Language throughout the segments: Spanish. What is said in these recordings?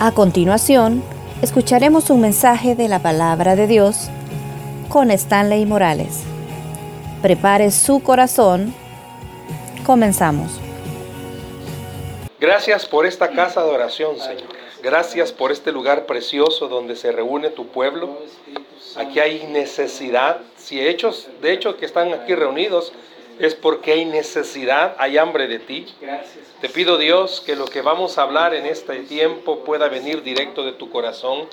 A continuación, escucharemos un mensaje de la palabra de Dios con Stanley Morales. Prepare su corazón. Comenzamos. Gracias por esta casa de oración, Señor. Gracias por este lugar precioso donde se reúne tu pueblo. Aquí hay necesidad. Si hechos, de hecho, que están aquí reunidos, es porque hay necesidad, hay hambre de ti. Te pido Dios que lo que vamos a hablar en este tiempo pueda venir directo de tu corazón.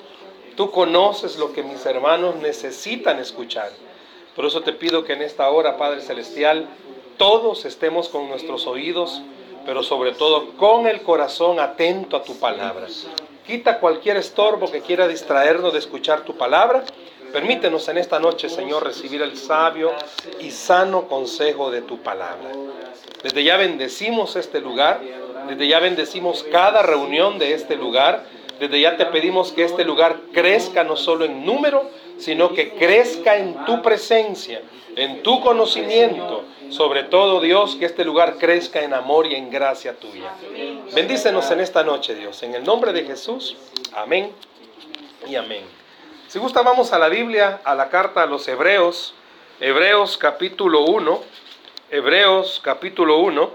Tú conoces lo que mis hermanos necesitan escuchar. Por eso te pido que en esta hora, Padre Celestial, todos estemos con nuestros oídos, pero sobre todo con el corazón atento a tu palabra. Quita cualquier estorbo que quiera distraernos de escuchar tu palabra Permítenos en esta noche, Señor, recibir el sabio y sano consejo de tu palabra. Desde ya bendecimos este lugar, desde ya bendecimos cada reunión de este lugar, desde ya te pedimos que este lugar crezca no solo en número, sino que crezca en tu presencia, en tu conocimiento. Sobre todo, Dios, que este lugar crezca en amor y en gracia tuya. Bendícenos en esta noche, Dios. En el nombre de Jesús. Amén y amén. Si gusta, vamos a la Biblia, a la carta a los Hebreos, Hebreos capítulo 1, Hebreos capítulo 1,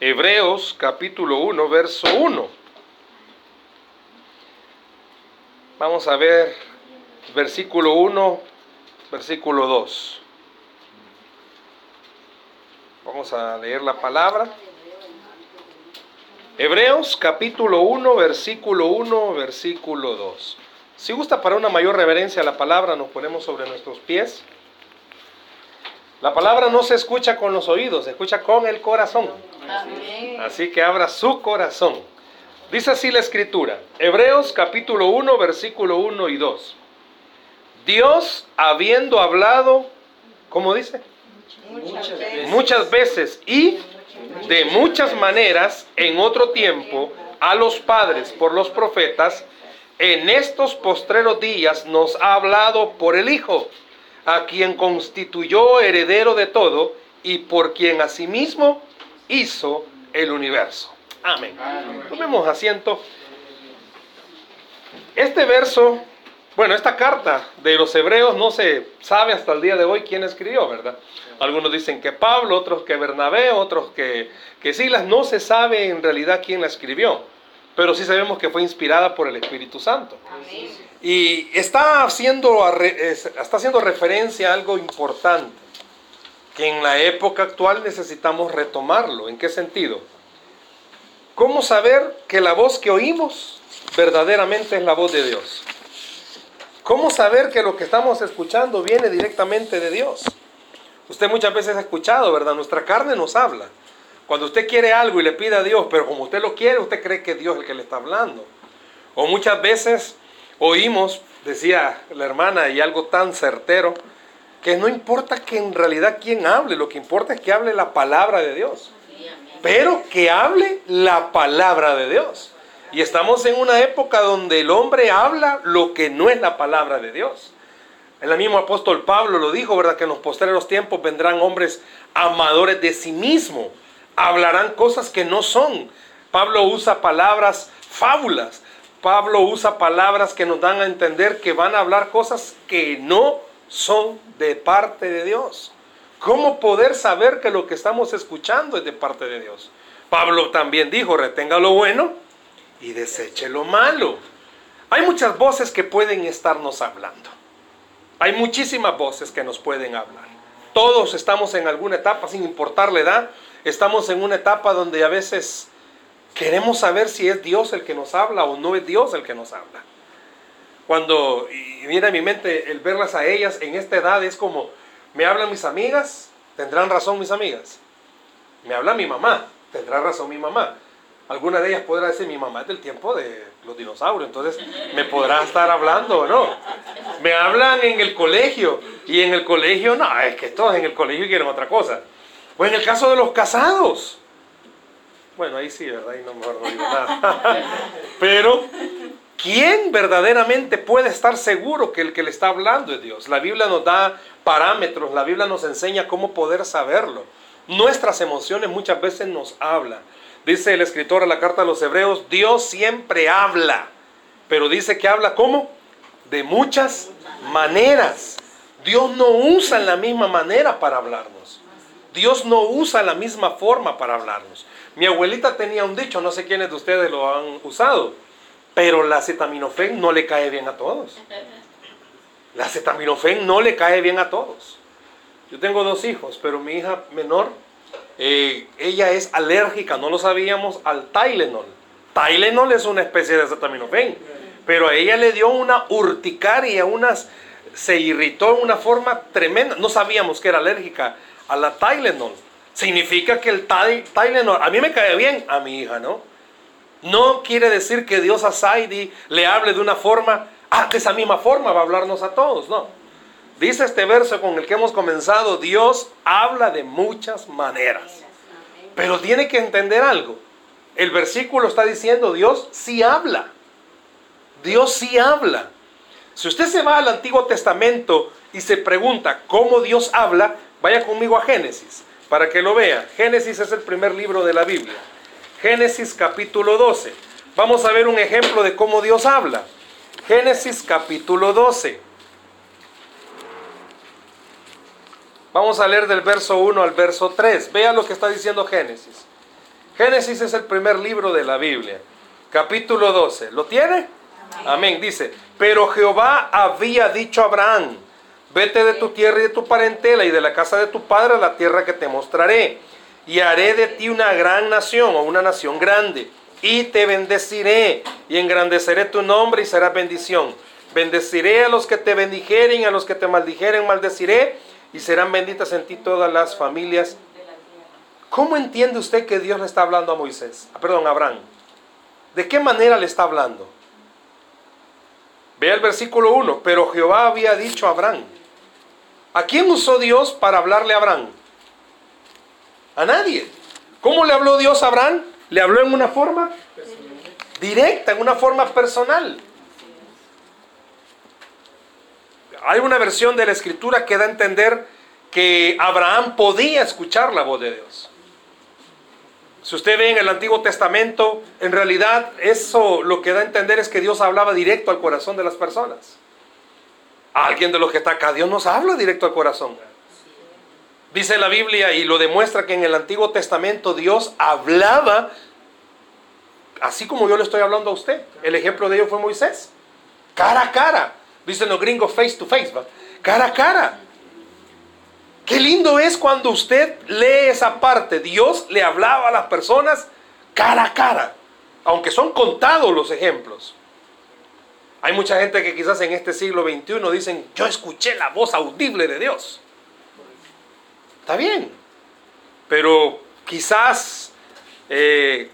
Hebreos capítulo 1, verso 1. Vamos a ver versículo 1, versículo 2. Vamos a leer la palabra. Hebreos capítulo 1, versículo 1, versículo 2. Si gusta para una mayor reverencia a la palabra, nos ponemos sobre nuestros pies. La palabra no se escucha con los oídos, se escucha con el corazón. Así que abra su corazón. Dice así la escritura, Hebreos capítulo 1, versículo 1 y 2. Dios habiendo hablado, ¿cómo dice? Muchas veces. muchas veces y de muchas maneras en otro tiempo a los padres por los profetas, en estos postreros días nos ha hablado por el Hijo, a quien constituyó heredero de todo y por quien asimismo hizo el universo. Amén. Tomemos asiento. Este verso, bueno, esta carta de los hebreos no se sabe hasta el día de hoy quién escribió, ¿verdad? Algunos dicen que Pablo, otros que Bernabé, otros que, que Silas, no se sabe en realidad quién la escribió pero sí sabemos que fue inspirada por el Espíritu Santo. Y está haciendo, está haciendo referencia a algo importante, que en la época actual necesitamos retomarlo. ¿En qué sentido? ¿Cómo saber que la voz que oímos verdaderamente es la voz de Dios? ¿Cómo saber que lo que estamos escuchando viene directamente de Dios? Usted muchas veces ha escuchado, ¿verdad? Nuestra carne nos habla. Cuando usted quiere algo y le pide a Dios, pero como usted lo quiere, usted cree que Dios es el que le está hablando. O muchas veces oímos, decía la hermana, y algo tan certero, que no importa que en realidad quién hable, lo que importa es que hable la palabra de Dios. Pero que hable la palabra de Dios. Y estamos en una época donde el hombre habla lo que no es la palabra de Dios. El mismo apóstol Pablo lo dijo, ¿verdad? Que en los posteriores tiempos vendrán hombres amadores de sí mismo hablarán cosas que no son. Pablo usa palabras fábulas. Pablo usa palabras que nos dan a entender que van a hablar cosas que no son de parte de Dios. ¿Cómo poder saber que lo que estamos escuchando es de parte de Dios? Pablo también dijo, retenga lo bueno y deseche lo malo. Hay muchas voces que pueden estarnos hablando. Hay muchísimas voces que nos pueden hablar. Todos estamos en alguna etapa, sin importar la edad, Estamos en una etapa donde a veces queremos saber si es Dios el que nos habla o no es Dios el que nos habla. Cuando viene a mi mente el verlas a ellas en esta edad es como, me hablan mis amigas, tendrán razón mis amigas. Me habla mi mamá, tendrá razón mi mamá. Alguna de ellas podrá decir, mi mamá es del tiempo de los dinosaurios, entonces me podrá estar hablando o no. Me hablan en el colegio y en el colegio, no, es que todos en el colegio quieren otra cosa. O en el caso de los casados. Bueno, ahí sí, ¿verdad? Ahí no, mejor no digo nada. Pero, ¿quién verdaderamente puede estar seguro que el que le está hablando es Dios? La Biblia nos da parámetros, la Biblia nos enseña cómo poder saberlo. Nuestras emociones muchas veces nos hablan. Dice el escritor a la carta a los hebreos, Dios siempre habla, pero dice que habla ¿cómo? De muchas maneras. Dios no usa la misma manera para hablarnos. Dios no usa la misma forma para hablarnos. Mi abuelita tenía un dicho, no sé quiénes de ustedes lo han usado, pero la acetaminofén no le cae bien a todos. La acetaminofén no le cae bien a todos. Yo tengo dos hijos, pero mi hija menor, eh, ella es alérgica, no lo sabíamos, al Tylenol. Tylenol es una especie de acetaminofén, pero a ella le dio una urticaria, unas, se irritó de una forma tremenda. No sabíamos que era alérgica a la Tylenol. Significa que el Tylenol, a mí me cae bien, a mi hija, ¿no? No quiere decir que Dios a Saidi le hable de una forma, ah, de esa misma forma va a hablarnos a todos, no. Dice este verso con el que hemos comenzado, Dios habla de muchas maneras. Pero tiene que entender algo. El versículo está diciendo, Dios sí habla. Dios sí habla. Si usted se va al Antiguo Testamento y se pregunta cómo Dios habla, vaya conmigo a Génesis para que lo vea. Génesis es el primer libro de la Biblia. Génesis capítulo 12. Vamos a ver un ejemplo de cómo Dios habla. Génesis capítulo 12. Vamos a leer del verso 1 al verso 3. Vea lo que está diciendo Génesis. Génesis es el primer libro de la Biblia. Capítulo 12. ¿Lo tiene? Amén. Dice, pero Jehová había dicho a Abraham, vete de tu tierra y de tu parentela y de la casa de tu padre a la tierra que te mostraré. Y haré de ti una gran nación o una nación grande. Y te bendeciré y engrandeceré tu nombre y será bendición. Bendeciré a los que te bendijeren, a los que te maldijeren, maldeciré y serán benditas en ti todas las familias. ¿Cómo entiende usted que Dios le está hablando a Moisés? Ah, perdón, a Abraham. ¿De qué manera le está hablando? Vea el versículo 1. Pero Jehová había dicho a Abraham. ¿A quién usó Dios para hablarle a Abraham? A nadie. ¿Cómo le habló Dios a Abraham? Le habló en una forma directa, en una forma personal. Hay una versión de la escritura que da a entender que Abraham podía escuchar la voz de Dios. Si usted ve en el Antiguo Testamento, en realidad eso lo que da a entender es que Dios hablaba directo al corazón de las personas. Alguien de los que está acá, Dios nos habla directo al corazón. Dice la Biblia y lo demuestra que en el Antiguo Testamento Dios hablaba así como yo le estoy hablando a usted. El ejemplo de ello fue Moisés. Cara a cara. Dicen los gringos face to face, cara a cara. Qué lindo es cuando usted lee esa parte. Dios le hablaba a las personas cara a cara, aunque son contados los ejemplos. Hay mucha gente que quizás en este siglo XXI dicen, yo escuché la voz audible de Dios. Está bien, pero quizás eh,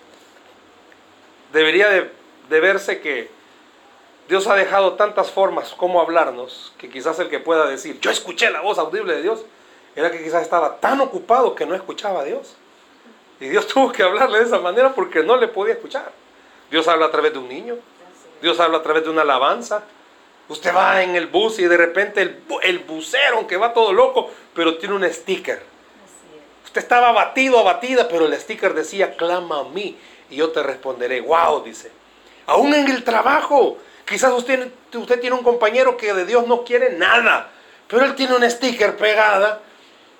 debería de, de verse que Dios ha dejado tantas formas como hablarnos que quizás el que pueda decir, yo escuché la voz audible de Dios, era que quizás estaba tan ocupado que no escuchaba a Dios. Y Dios tuvo que hablarle de esa manera porque no le podía escuchar. Dios habla a través de un niño, Dios habla a través de una alabanza. Usted va en el bus y de repente el, el bucero, aunque va todo loco, pero tiene un sticker. Usted estaba abatido, abatida, pero el sticker decía, clama a mí y yo te responderé. Wow, dice. Aún en el trabajo, quizás usted, usted tiene un compañero que de Dios no quiere nada, pero él tiene un sticker pegada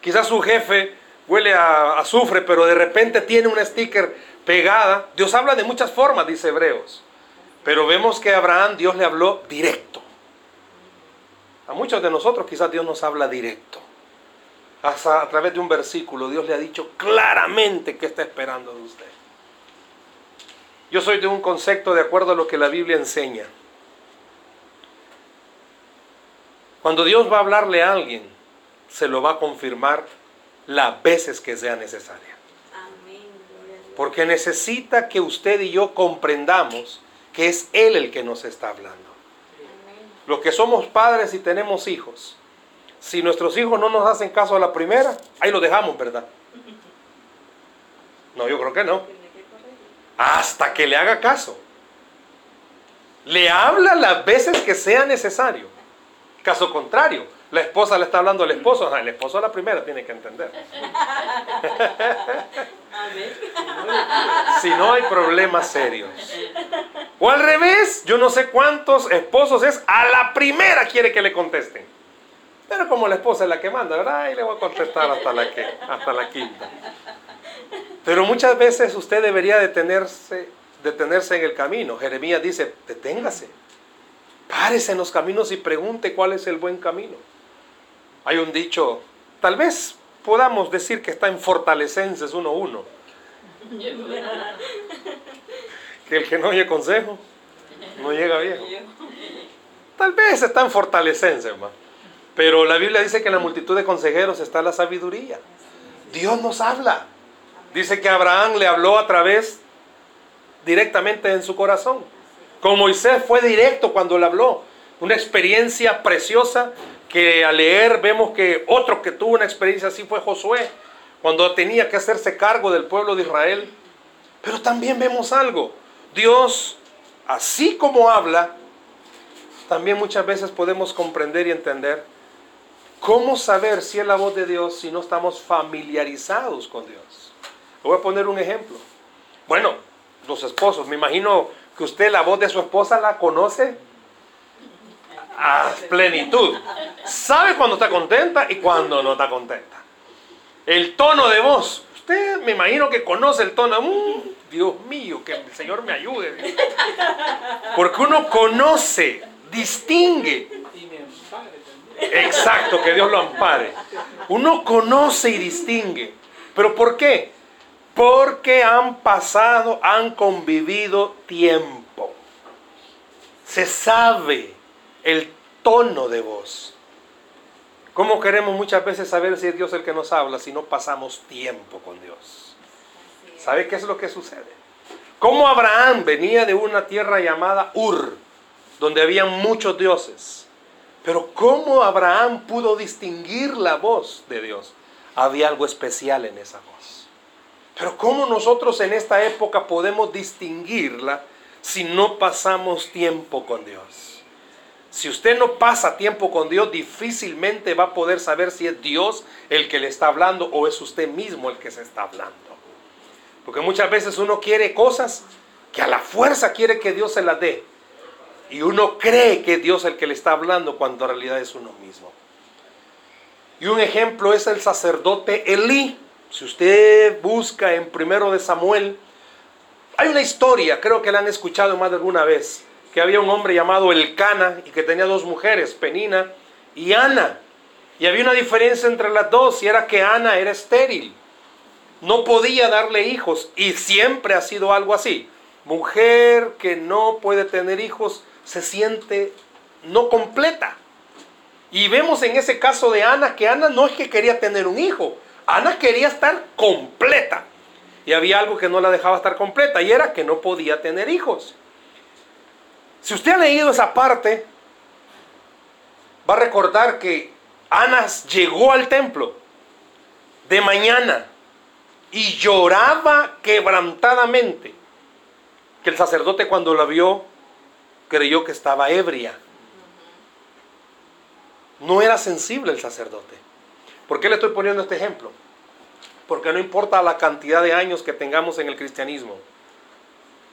Quizás su jefe huele a azufre, pero de repente tiene un sticker pegada. Dios habla de muchas formas, dice Hebreos. Pero vemos que a Abraham Dios le habló directo. A muchos de nosotros quizás Dios nos habla directo. Hasta a través de un versículo Dios le ha dicho claramente qué está esperando de usted. Yo soy de un concepto de acuerdo a lo que la Biblia enseña. Cuando Dios va a hablarle a alguien, se lo va a confirmar las veces que sea necesaria. Porque necesita que usted y yo comprendamos que es Él el que nos está hablando. Los que somos padres y tenemos hijos, si nuestros hijos no nos hacen caso a la primera, ahí lo dejamos, ¿verdad? No, yo creo que no. Hasta que le haga caso. Le habla las veces que sea necesario. Caso contrario, la esposa le está hablando al esposo, el esposo la primera tiene que entender. si no hay problemas serios. O al revés, yo no sé cuántos esposos es, a la primera quiere que le contesten. Pero como la esposa es la que manda, ¿verdad? Y le voy a contestar hasta la, que, hasta la quinta. Pero muchas veces usted debería detenerse, detenerse en el camino. Jeremías dice, deténgase. Párese en los caminos y pregunte cuál es el buen camino. Hay un dicho, tal vez podamos decir que está en Fortalecenses 1.1. Que el que no oye consejo no llega viejo. Tal vez está en Fortalecenses, hermano. Pero la Biblia dice que en la multitud de consejeros está la sabiduría. Dios nos habla. Dice que Abraham le habló a través directamente en su corazón. Con Moisés fue directo cuando le habló. Una experiencia preciosa que al leer vemos que otro que tuvo una experiencia así fue Josué, cuando tenía que hacerse cargo del pueblo de Israel. Pero también vemos algo. Dios, así como habla, también muchas veces podemos comprender y entender cómo saber si es la voz de Dios si no estamos familiarizados con Dios. voy a poner un ejemplo. Bueno, los esposos, me imagino que usted la voz de su esposa la conoce a plenitud. Sabe cuando está contenta y cuando no está contenta. El tono de voz. Usted me imagino que conoce el tono. Mm, Dios mío, que el Señor me ayude. Porque uno conoce, distingue. Exacto, que Dios lo ampare. Uno conoce y distingue. ¿Pero por qué? Porque han pasado, han convivido tiempo. Se sabe el tono de voz. ¿Cómo queremos muchas veces saber si es Dios el que nos habla si no pasamos tiempo con Dios? ¿Sabe qué es lo que sucede? Como Abraham venía de una tierra llamada Ur, donde había muchos dioses. Pero ¿cómo Abraham pudo distinguir la voz de Dios? Había algo especial en esa voz. Pero ¿cómo nosotros en esta época podemos distinguirla si no pasamos tiempo con Dios? Si usted no pasa tiempo con Dios, difícilmente va a poder saber si es Dios el que le está hablando o es usted mismo el que se está hablando. Porque muchas veces uno quiere cosas que a la fuerza quiere que Dios se las dé. Y uno cree que es Dios el que le está hablando cuando en realidad es uno mismo. Y un ejemplo es el sacerdote Elí. Si usted busca en primero de Samuel, hay una historia, creo que la han escuchado más de alguna vez que había un hombre llamado Elcana y que tenía dos mujeres, Penina y Ana. Y había una diferencia entre las dos y era que Ana era estéril. No podía darle hijos y siempre ha sido algo así. Mujer que no puede tener hijos se siente no completa. Y vemos en ese caso de Ana que Ana no es que quería tener un hijo, Ana quería estar completa. Y había algo que no la dejaba estar completa y era que no podía tener hijos. Si usted ha leído esa parte, va a recordar que Ana llegó al templo de mañana y lloraba quebrantadamente. Que el sacerdote cuando la vio creyó que estaba ebria. No era sensible el sacerdote. ¿Por qué le estoy poniendo este ejemplo? Porque no importa la cantidad de años que tengamos en el cristianismo,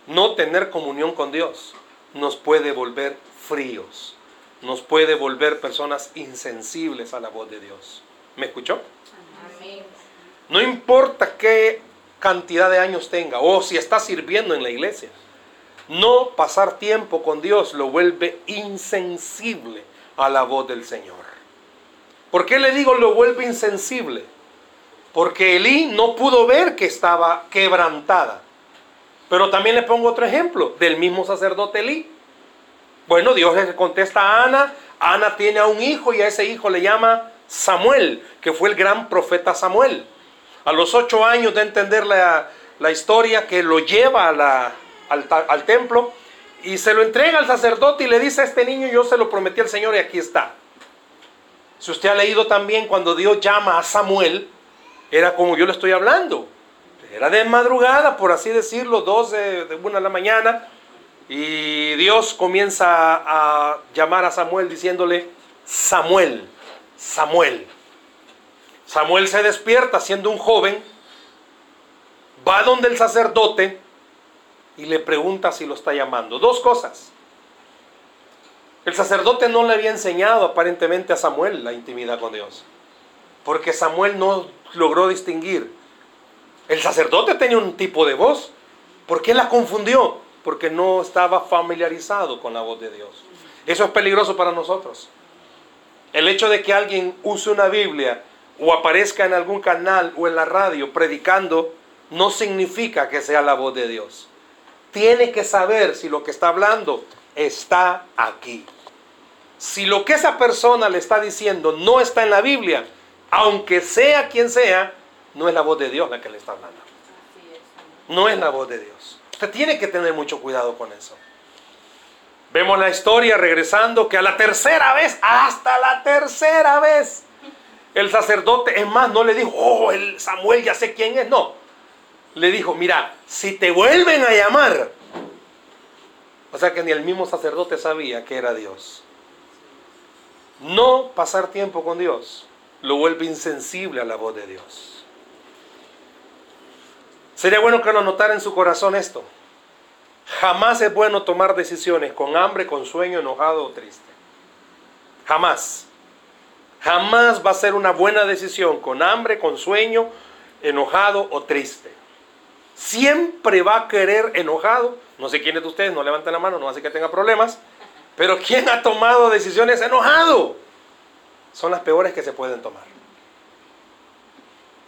no tener comunión con Dios nos puede volver fríos, nos puede volver personas insensibles a la voz de Dios. ¿Me escuchó? No importa qué cantidad de años tenga o si está sirviendo en la iglesia. No pasar tiempo con Dios lo vuelve insensible a la voz del Señor. ¿Por qué le digo lo vuelve insensible? Porque Elí no pudo ver que estaba quebrantada. Pero también le pongo otro ejemplo del mismo sacerdote Elí. Bueno, Dios le contesta a Ana. Ana tiene a un hijo y a ese hijo le llama Samuel, que fue el gran profeta Samuel. A los ocho años de entender la, historia que lo lleva al, al templo y se lo entrega al sacerdote y le dice a este niño, yo se lo prometí al Señor y aquí está. Si usted ha leído también cuando Dios llama a Samuel, era como yo le estoy hablando. Era de madrugada, por así decirlo, dos de una de la mañana. Y Dios comienza a llamar a Samuel diciéndole, Samuel, Samuel. Samuel se despierta siendo un joven, va donde el sacerdote y le pregunta si lo está llamando. Dos cosas. El sacerdote no le había enseñado aparentemente a Samuel la intimidad con Dios, porque Samuel no logró distinguir. El sacerdote tenía un tipo de voz. ¿Por qué la confundió? Porque no estaba familiarizado con la voz de Dios. Eso es peligroso para nosotros. El hecho de que alguien use una Biblia o aparezca en algún canal o en la radio predicando no significa que sea la voz de Dios. Tiene que saber si lo que está hablando está aquí. Si lo que esa persona le está diciendo no está en la Biblia, aunque sea quien sea, no es la voz de Dios la que le está hablando. No es la voz de Dios. Usted tiene que tener mucho cuidado con eso. Vemos la historia regresando que a la tercera vez, hasta la tercera vez, el sacerdote, es más, no le dijo, oh, el Samuel ya sé quién es, no. Le dijo, mira, si te vuelven a llamar, o sea que ni el mismo sacerdote sabía que era Dios. No pasar tiempo con Dios lo vuelve insensible a la voz de Dios. Sería bueno que lo notara en su corazón esto. Jamás es bueno tomar decisiones con hambre, con sueño, enojado o triste. Jamás. Jamás va a ser una buena decisión con hambre, con sueño, enojado o triste. Siempre va a querer enojado. No sé quiénes de ustedes, no levanten la mano, no hace que tenga problemas. Pero ¿quién ha tomado decisiones enojado? Son las peores que se pueden tomar.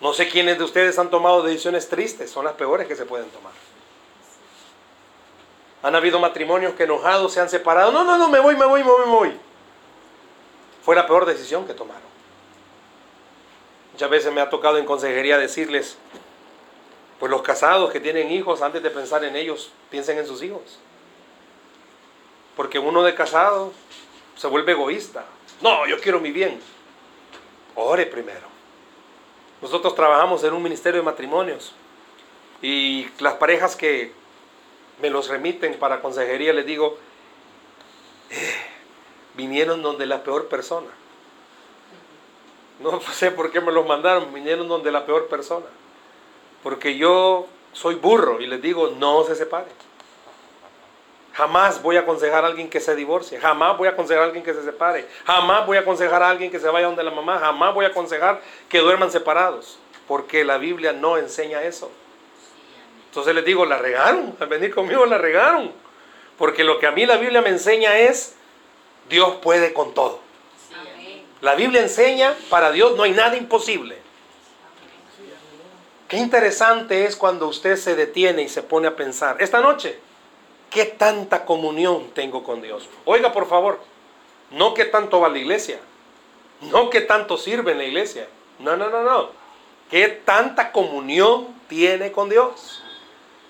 No sé quiénes de ustedes han tomado decisiones tristes, son las peores que se pueden tomar. Han habido matrimonios que enojados se han separado. No, no, no, me voy, me voy, me voy, me voy. Fue la peor decisión que tomaron. Muchas veces me ha tocado en consejería decirles, pues los casados que tienen hijos, antes de pensar en ellos, piensen en sus hijos. Porque uno de casado se vuelve egoísta. No, yo quiero mi bien. Ore primero. Nosotros trabajamos en un ministerio de matrimonios y las parejas que me los remiten para consejería, les digo, eh, vinieron donde la peor persona. No sé por qué me los mandaron, vinieron donde la peor persona. Porque yo soy burro y les digo, no se separen. Jamás voy a aconsejar a alguien que se divorcie, jamás voy a aconsejar a alguien que se separe, jamás voy a aconsejar a alguien que se vaya donde la mamá, jamás voy a aconsejar que duerman separados, porque la Biblia no enseña eso. Entonces les digo, la regaron, al venir conmigo la regaron. Porque lo que a mí la Biblia me enseña es, Dios puede con todo. La Biblia enseña, para Dios no hay nada imposible. Qué interesante es cuando usted se detiene y se pone a pensar, esta noche, ¿qué tanta comunión tengo con Dios? Oiga, por favor, no que tanto va la iglesia, no que tanto sirve en la iglesia, no, no, no, no. ¿Qué tanta comunión tiene con Dios?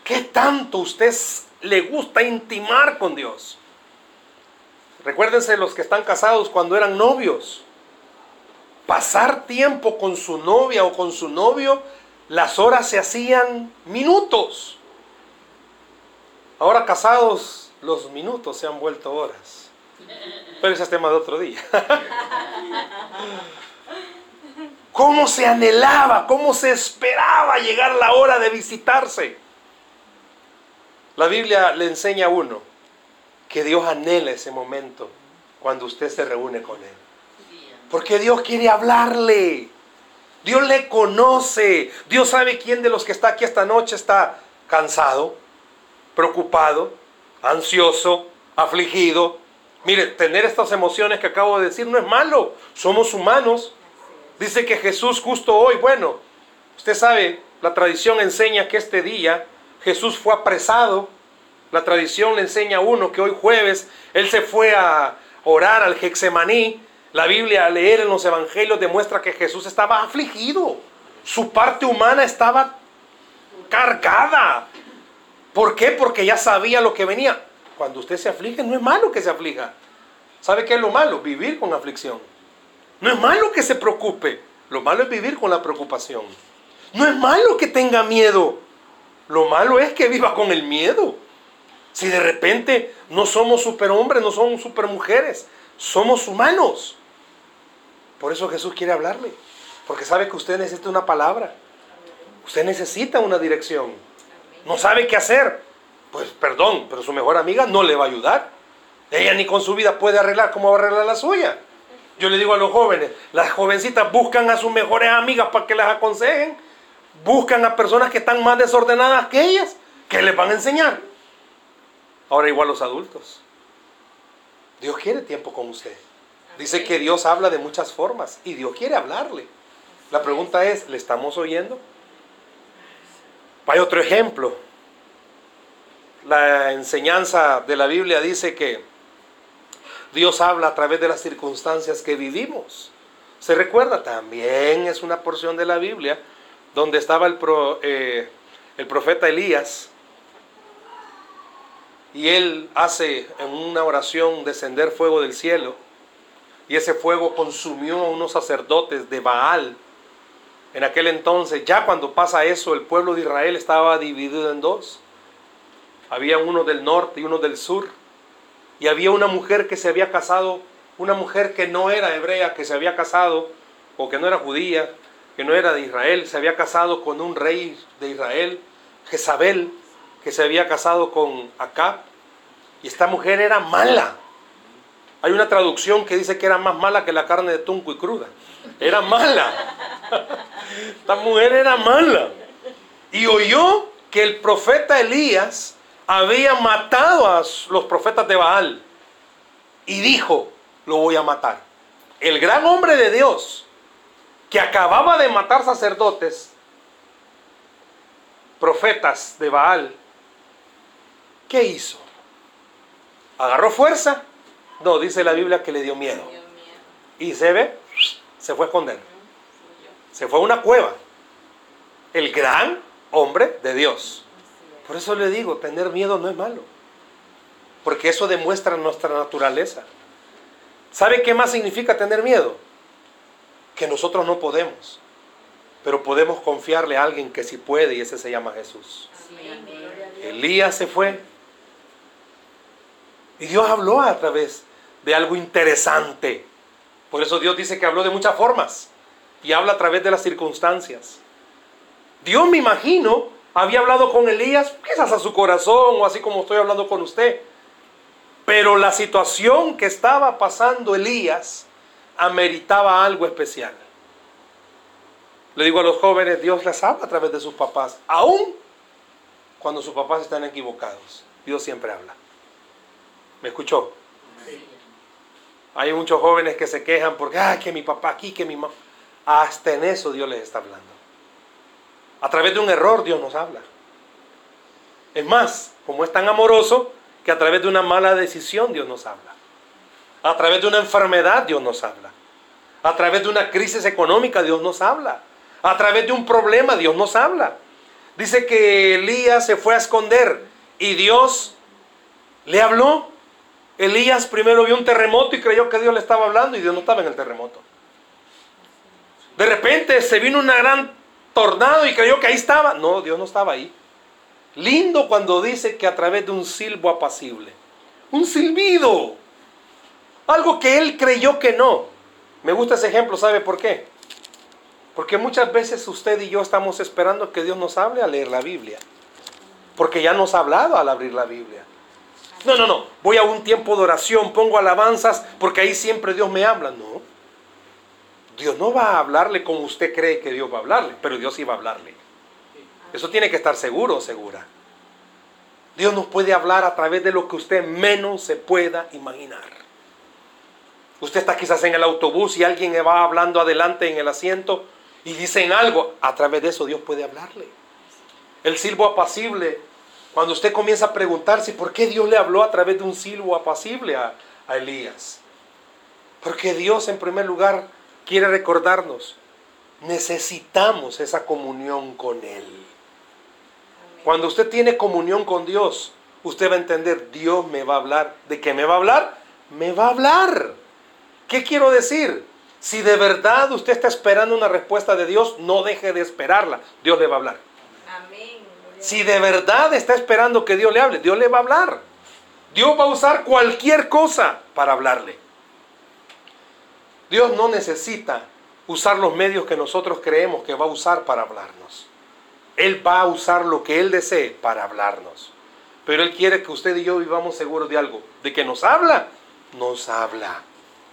¿Qué tanto usted le gusta intimar con Dios? Recuérdense los que están casados cuando eran novios. Pasar tiempo con su novia o con su novio, las horas se hacían minutos. Ahora casados, los minutos se han vuelto horas. Pero ese es tema de otro día. ¿Cómo se anhelaba, cómo se esperaba llegar la hora de visitarse? La Biblia le enseña a uno que Dios anhela ese momento cuando usted se reúne con Él. Porque Dios quiere hablarle. Dios le conoce. Dios sabe quién de los que está aquí esta noche está cansado, preocupado, ansioso, afligido. Mire, tener estas emociones que acabo de decir no es malo. Somos humanos. Dice que Jesús justo hoy, bueno, usted sabe, la tradición enseña que este día Jesús fue apresado. La tradición le enseña a uno que hoy jueves Él se fue a orar al Hexemaní. La Biblia, a leer en los evangelios, demuestra que Jesús estaba afligido. Su parte humana estaba cargada. ¿Por qué? Porque ya sabía lo que venía. Cuando usted se aflige, no es malo que se aflija. ¿Sabe qué es lo malo? Vivir con aflicción. No es malo que se preocupe. Lo malo es vivir con la preocupación. No es malo que tenga miedo. Lo malo es que viva con el miedo. Si de repente no somos superhombres, no somos supermujeres, somos humanos. Por eso Jesús quiere hablarle. Porque sabe que usted necesita una palabra. Usted necesita una dirección. No sabe qué hacer. pues perdón, pero su mejor amiga no le va a ayudar. Ella ni con su vida puede arreglar como va a arreglar la suya. Yo le digo a los jóvenes, las jovencitas buscan a sus mejores amigas para que las aconsejen, buscan a personas que están más desordenadas que ellas, que les van a enseñar. Ahora igual los adultos. Dios quiere tiempo con usted. Dice que Dios habla de muchas formas y Dios quiere hablarle. La pregunta es, ¿le estamos oyendo? Hay otro ejemplo. La enseñanza de la Biblia dice que Dios habla a través de las circunstancias que vivimos. Se recuerda, también es una porción de la Biblia donde estaba el, eh, el profeta Elías y él hace en una oración descender fuego del cielo y ese fuego consumió a unos sacerdotes de Baal. En aquel entonces, ya cuando pasa eso, el pueblo de Israel estaba dividido en dos. Había uno del norte y uno del sur. Y había una mujer que se había casado, una mujer que no era hebrea, que se había casado, o que no era judía, que no era de Israel, se había casado con un rey de Israel, Jezabel, que se había casado con Acab. Y esta mujer era mala. Hay una traducción que dice que era más mala que la carne de tunco y cruda. Era mala. Esta mujer era mala. Y oyó que el profeta Elías había matado a los profetas de Baal. Y dijo, lo voy a matar. El gran hombre de Dios, que acababa de matar sacerdotes, profetas de Baal, ¿qué hizo? Agarró fuerza no, dice la Biblia que le dio miedo. Y se ve, se fue a esconder. Se fue a una cueva. El gran hombre de Dios. Por eso le digo, tener miedo no es malo. Porque eso demuestra nuestra naturaleza. ¿Sabe qué más significa tener miedo? Que nosotros no podemos. Pero podemos confiarle a alguien que sí puede y ese se llama Jesús. Elías se fue. Y Dios habló a través de algo interesante. Por eso Dios dice que habló de muchas formas y habla a través de las circunstancias. Dios me imagino había hablado con Elías, quizás a su corazón o así como estoy hablando con usted. Pero la situación que estaba pasando Elías ameritaba algo especial. Le digo a los jóvenes, Dios les habla a través de sus papás, aún cuando sus papás están equivocados. Dios siempre habla. ¿Me escuchó? Hay muchos jóvenes que se quejan porque, ah, que mi papá aquí, que mi mamá. Hasta en eso Dios les está hablando. A través de un error Dios nos habla. Es más, como es tan amoroso, que a través de una mala decisión Dios nos habla. A través de una enfermedad Dios nos habla. A través de una crisis económica Dios nos habla. A través de un problema Dios nos habla. Dice que Elías se fue a esconder y Dios le habló. Elías primero vio un terremoto y creyó que Dios le estaba hablando y Dios no estaba en el terremoto. De repente se vino una gran tornado y creyó que ahí estaba. No, Dios no estaba ahí. Lindo cuando dice que a través de un silbo apacible. Un silbido. Algo que él creyó que no. Me gusta ese ejemplo, ¿sabe por qué? Porque muchas veces usted y yo estamos esperando que Dios nos hable al leer la Biblia. Porque ya nos ha hablado al abrir la Biblia. No, no, no. Voy a un tiempo de oración, pongo alabanzas, porque ahí siempre Dios me habla. No. Dios no va a hablarle como usted cree que Dios va a hablarle, pero Dios sí va a hablarle. Eso tiene que estar seguro segura. Dios nos puede hablar a través de lo que usted menos se pueda imaginar. Usted está quizás en el autobús y alguien va hablando adelante en el asiento y dicen algo. A través de eso Dios puede hablarle. El silbo apacible cuando usted comienza a preguntarse por qué Dios le habló a través de un silbo apacible a, Elías. Porque Dios en primer lugar quiere recordarnos, necesitamos esa comunión con Él. Cuando usted tiene comunión con Dios, usted va a entender, Dios me va a hablar. ¿De qué me va a hablar? Me va a hablar. ¿Qué quiero decir? Si de verdad usted está esperando una respuesta de Dios, no deje de esperarla. Dios le va a hablar. Si de verdad está esperando que Dios le hable, Dios le va a hablar. Dios va a usar cualquier cosa para hablarle. Dios no necesita usar los medios que nosotros creemos que va a usar para hablarnos. Él va a usar lo que Él desee para hablarnos. Pero Él quiere que usted y yo vivamos seguros de algo. De que nos habla, nos habla.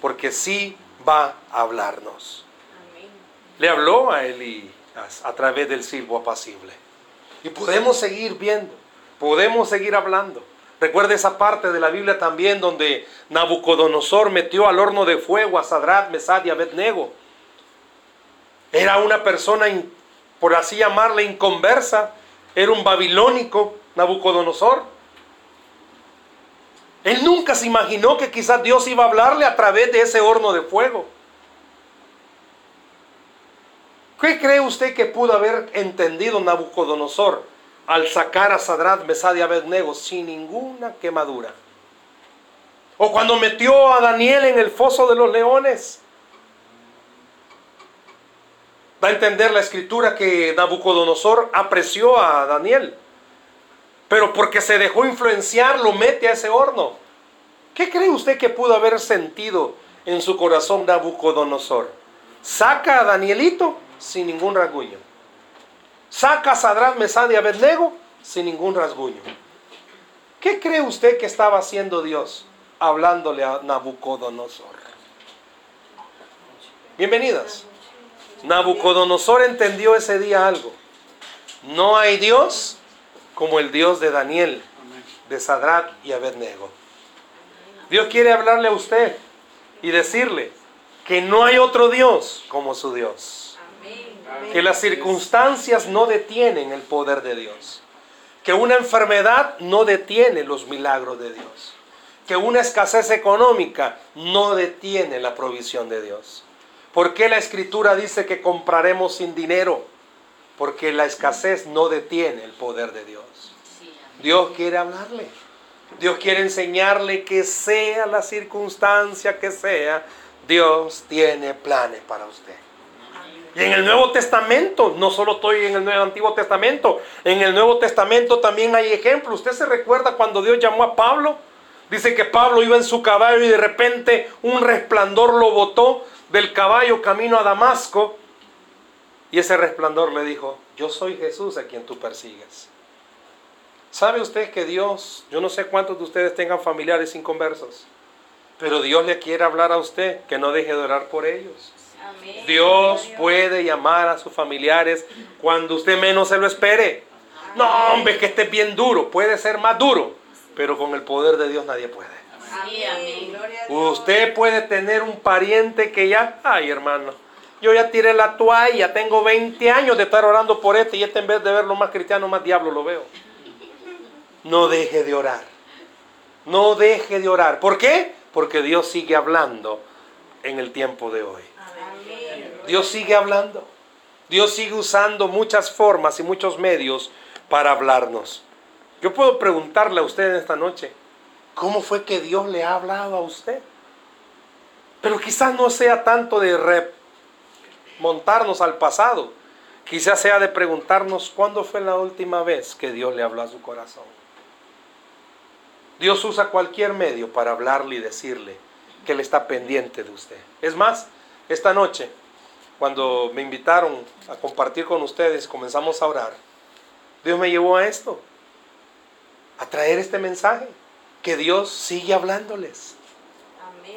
Porque sí va a hablarnos. Le habló a Elías a través del silbo apacible. Y podemos seguir viendo, podemos seguir hablando. Recuerde esa parte de la Biblia también donde Nabucodonosor metió al horno de fuego a Sadrat, Mesad y Abednego. Era una persona, por así llamarle, inconversa. Era un babilónico, Nabucodonosor. Él nunca se imaginó que quizás Dios iba a hablarle a través de ese horno de fuego. ¿Qué cree usted que pudo haber entendido Nabucodonosor al sacar a Sadrat, Mesad y Abednego sin ninguna quemadura? O cuando metió a Daniel en el foso de los leones. Va a entender la escritura que Nabucodonosor apreció a Daniel. Pero porque se dejó influenciar, lo mete a ese horno. ¿Qué cree usted que pudo haber sentido en su corazón Nabucodonosor? Saca a Danielito sin ningún rasguño. Saca a Sadrat, Mesad y Abednego sin ningún rasguño. ¿Qué cree usted que estaba haciendo Dios hablándole a Nabucodonosor? Bienvenidas. Nabucodonosor entendió ese día algo. No hay Dios como el Dios de Daniel, de Sadrat y Abednego. Dios quiere hablarle a usted y decirle que no hay otro Dios como su Dios que las circunstancias no detienen el poder de Dios, que una enfermedad no detiene los milagros de Dios, que una escasez económica no detiene la provisión de Dios. ¿Por qué la escritura dice que compraremos sin dinero? Porque la escasez no detiene el poder de Dios. Dios quiere hablarle. Dios quiere enseñarle que sea la circunstancia que sea, Dios tiene planes para usted. Y en el Nuevo Testamento, no solo estoy en el Nuevo Antiguo Testamento, en el Nuevo Testamento también hay ejemplos. ¿Usted se recuerda cuando Dios llamó a Pablo? Dice que Pablo iba en su caballo y de repente un resplandor lo botó del caballo camino a Damasco. Y ese resplandor le dijo, yo soy Jesús a quien tú persigues. ¿Sabe usted que Dios, yo no sé cuántos de ustedes tengan familiares inconversos, pero Dios le quiere hablar a usted que no deje de orar por ellos? Dios puede llamar a sus familiares cuando usted menos se lo espere. No, hombre, que esté bien duro. Puede ser más duro, pero con el poder de Dios nadie puede. Usted puede tener un pariente que ya, ay hermano, yo ya tiré la toalla, tengo 20 años de estar orando por este y este en vez de verlo más cristiano, más diablo lo veo. No deje de orar. No deje de orar. ¿Por qué? Porque Dios sigue hablando en el tiempo de hoy. Dios sigue hablando. Dios sigue usando muchas formas y muchos medios para hablarnos. Yo puedo preguntarle a usted esta noche, ¿cómo fue que Dios le ha hablado a usted? Pero quizás no sea tanto de remontarnos al pasado, quizás sea de preguntarnos cuándo fue la última vez que Dios le habló a su corazón. Dios usa cualquier medio para hablarle y decirle que Él está pendiente de usted. Es más, esta noche cuando me invitaron a compartir con ustedes, comenzamos a orar, Dios me llevó a esto, a traer este mensaje, que Dios sigue hablándoles.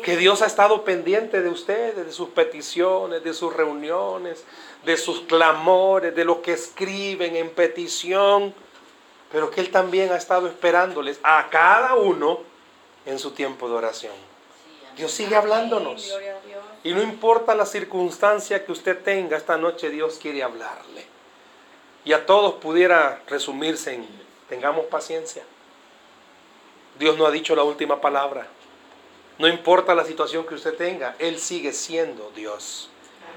Que Dios ha estado pendiente de ustedes, de sus peticiones, de sus reuniones, de sus clamores, de lo que escriben en petición, pero que Él también ha estado esperándoles a cada uno en su tiempo de oración. Dios sigue hablándonos. Y no importa la circunstancia que usted tenga, esta noche Dios quiere hablarle. Y a todos pudiera resumirse en, tengamos paciencia. Dios no ha dicho la última palabra. No importa la situación que usted tenga, Él sigue siendo Dios.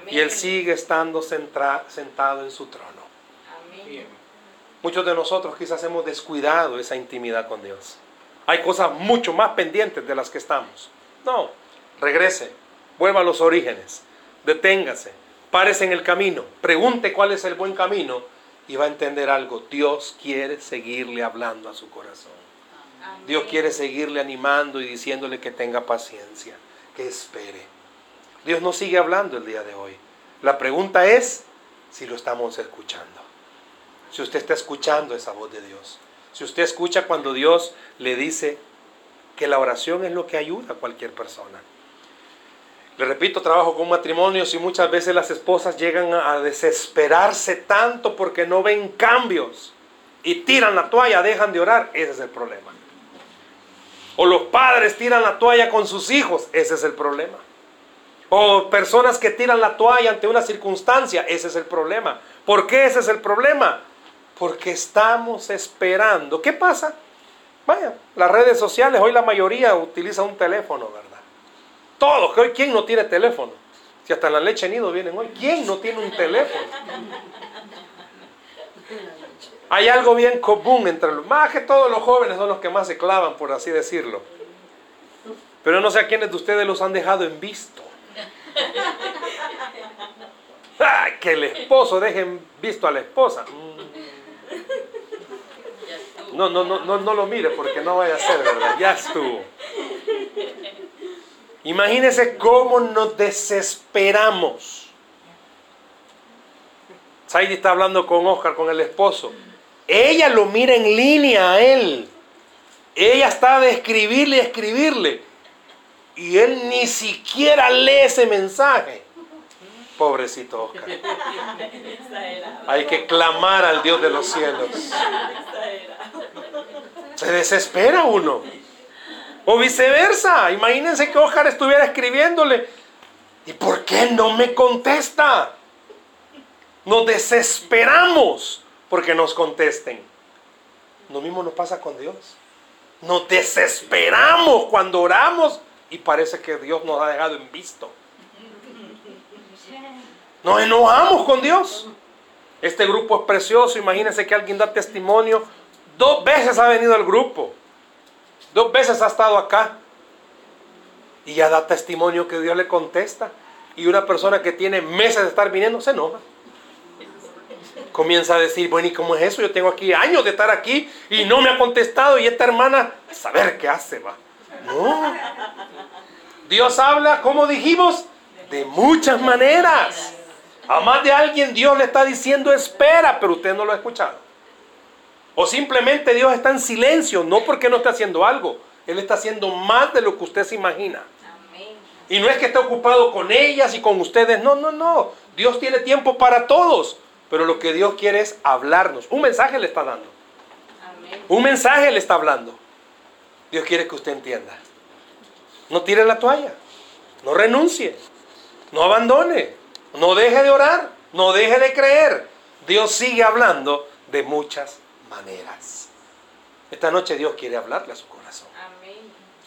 Y Él sigue estando sentado en su trono. Muchos de nosotros quizás hemos descuidado esa intimidad con Dios. Hay cosas mucho más pendientes de las que estamos. No, regrese, vuelva a los orígenes, deténgase, párese en el camino, pregunte cuál es el buen camino y va a entender algo. Dios quiere seguirle hablando a su corazón. Dios quiere seguirle animando y diciéndole que tenga paciencia, que espere. Dios no sigue hablando el día de hoy. La pregunta es si lo estamos escuchando. Si usted está escuchando esa voz de Dios. Si usted escucha cuando Dios le dice que la oración es lo que ayuda a cualquier persona. Le repito, trabajo con matrimonios y muchas veces las esposas llegan a desesperarse tanto porque no ven cambios y tiran la toalla, dejan de orar. Ese es el problema. O los padres tiran la toalla con sus hijos. Ese es el problema. O personas que tiran la toalla ante una circunstancia. Ese es el problema. ¿Por qué ese es el problema? Porque estamos esperando. ¿Qué pasa? Vaya, las redes sociales, hoy la mayoría utiliza un teléfono, ¿verdad? Todos, que hoy quién no tiene teléfono. Si hasta la leche nido vienen hoy, ¿quién no tiene un teléfono? Hay algo bien común entre los, más que todos los jóvenes son los que más se clavan, por así decirlo. Pero no sé a quiénes de ustedes los han dejado en visto. que el esposo deje en visto a la esposa. No, no, no, no, no lo mire porque no vaya a ser, ¿verdad? Ya estuvo. Imagínense cómo nos desesperamos. Saidi está hablando con Oscar, con el esposo. Ella lo mira en línea a él. Ella está de escribirle escribirle. Y él ni siquiera lee ese mensaje. Pobrecito Oscar. Hay que clamar al Dios de los cielos. Se desespera uno. O viceversa. Imagínense que Oscar estuviera escribiéndole. ¿Y por qué no me contesta? Nos desesperamos porque nos contesten. Lo mismo nos pasa con Dios. Nos desesperamos cuando oramos y parece que Dios nos ha dejado en visto. Nos enojamos con Dios. Este grupo es precioso. Imagínense que alguien da testimonio. Dos veces ha venido al grupo. Dos veces ha estado acá. Y ya da testimonio que Dios le contesta. Y una persona que tiene meses de estar viniendo se enoja. Comienza a decir, bueno, ¿y cómo es eso? Yo tengo aquí años de estar aquí y no me ha contestado. Y esta hermana, saber qué hace, va. No. Dios habla, como dijimos, de muchas maneras. A más de alguien Dios le está diciendo espera, pero usted no lo ha escuchado. O simplemente Dios está en silencio, no porque no está haciendo algo. Él está haciendo más de lo que usted se imagina. Y no es que esté ocupado con ellas y con ustedes. No, no, no. Dios tiene tiempo para todos. Pero lo que Dios quiere es hablarnos. Un mensaje le está dando. Un mensaje le está hablando. Dios quiere que usted entienda. No tire la toalla. No renuncie. No abandone. No deje de orar. No deje de creer. Dios sigue hablando de muchas maneras. Esta noche Dios quiere hablarle a su corazón.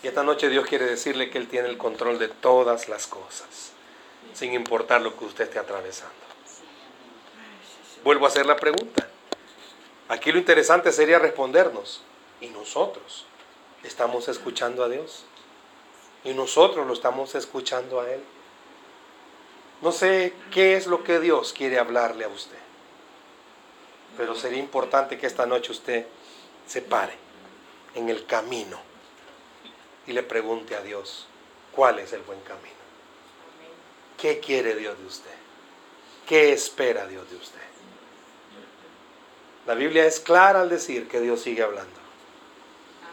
Y esta noche Dios quiere decirle que Él tiene el control de todas las cosas, sin importar lo que usted esté atravesando. Vuelvo a hacer la pregunta. Aquí lo interesante sería respondernos. ¿Y nosotros estamos escuchando a Dios? ¿Y nosotros lo estamos escuchando a Él? No sé qué es lo que Dios quiere hablarle a usted. Pero sería importante que esta noche usted se pare en el camino y le pregunte a Dios cuál es el buen camino. ¿Qué quiere Dios de usted? ¿Qué espera Dios de usted? La Biblia es clara al decir que Dios sigue hablando.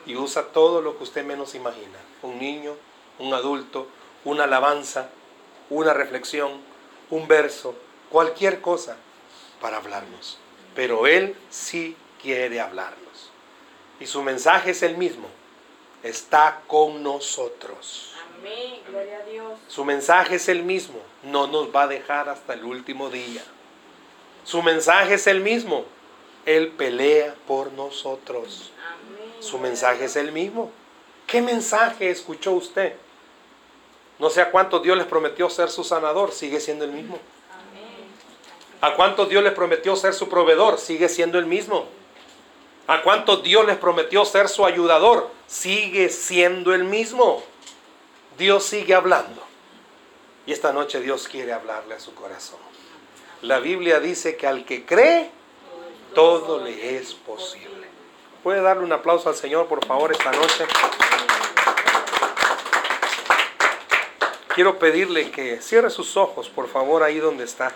Y usa todo lo que usted menos imagina. Un niño, un adulto, una alabanza, una reflexión, un verso, cualquier cosa para hablarnos pero Él sí quiere hablarnos. Y su mensaje es el mismo. Está con nosotros. Amén, gloria a Dios. Su mensaje es el mismo. No nos va a dejar hasta el último día. Su mensaje es el mismo. Él pelea por nosotros. Amén, Su mensaje es el mismo. ¿Qué mensaje escuchó usted? No sé a cuánto Dios les prometió ser su sanador. Sigue siendo el mismo. ¿A cuántos Dios les prometió ser su proveedor? Sigue siendo el mismo. ¿A cuántos Dios les prometió ser su ayudador? Sigue siendo el mismo. Dios sigue hablando. Y esta noche Dios quiere hablarle a su corazón. La Biblia dice que al que cree, todo le es posible. ¿Puede darle un aplauso al Señor, por favor, esta noche? Quiero pedirle que cierre sus ojos, por favor, ahí donde está.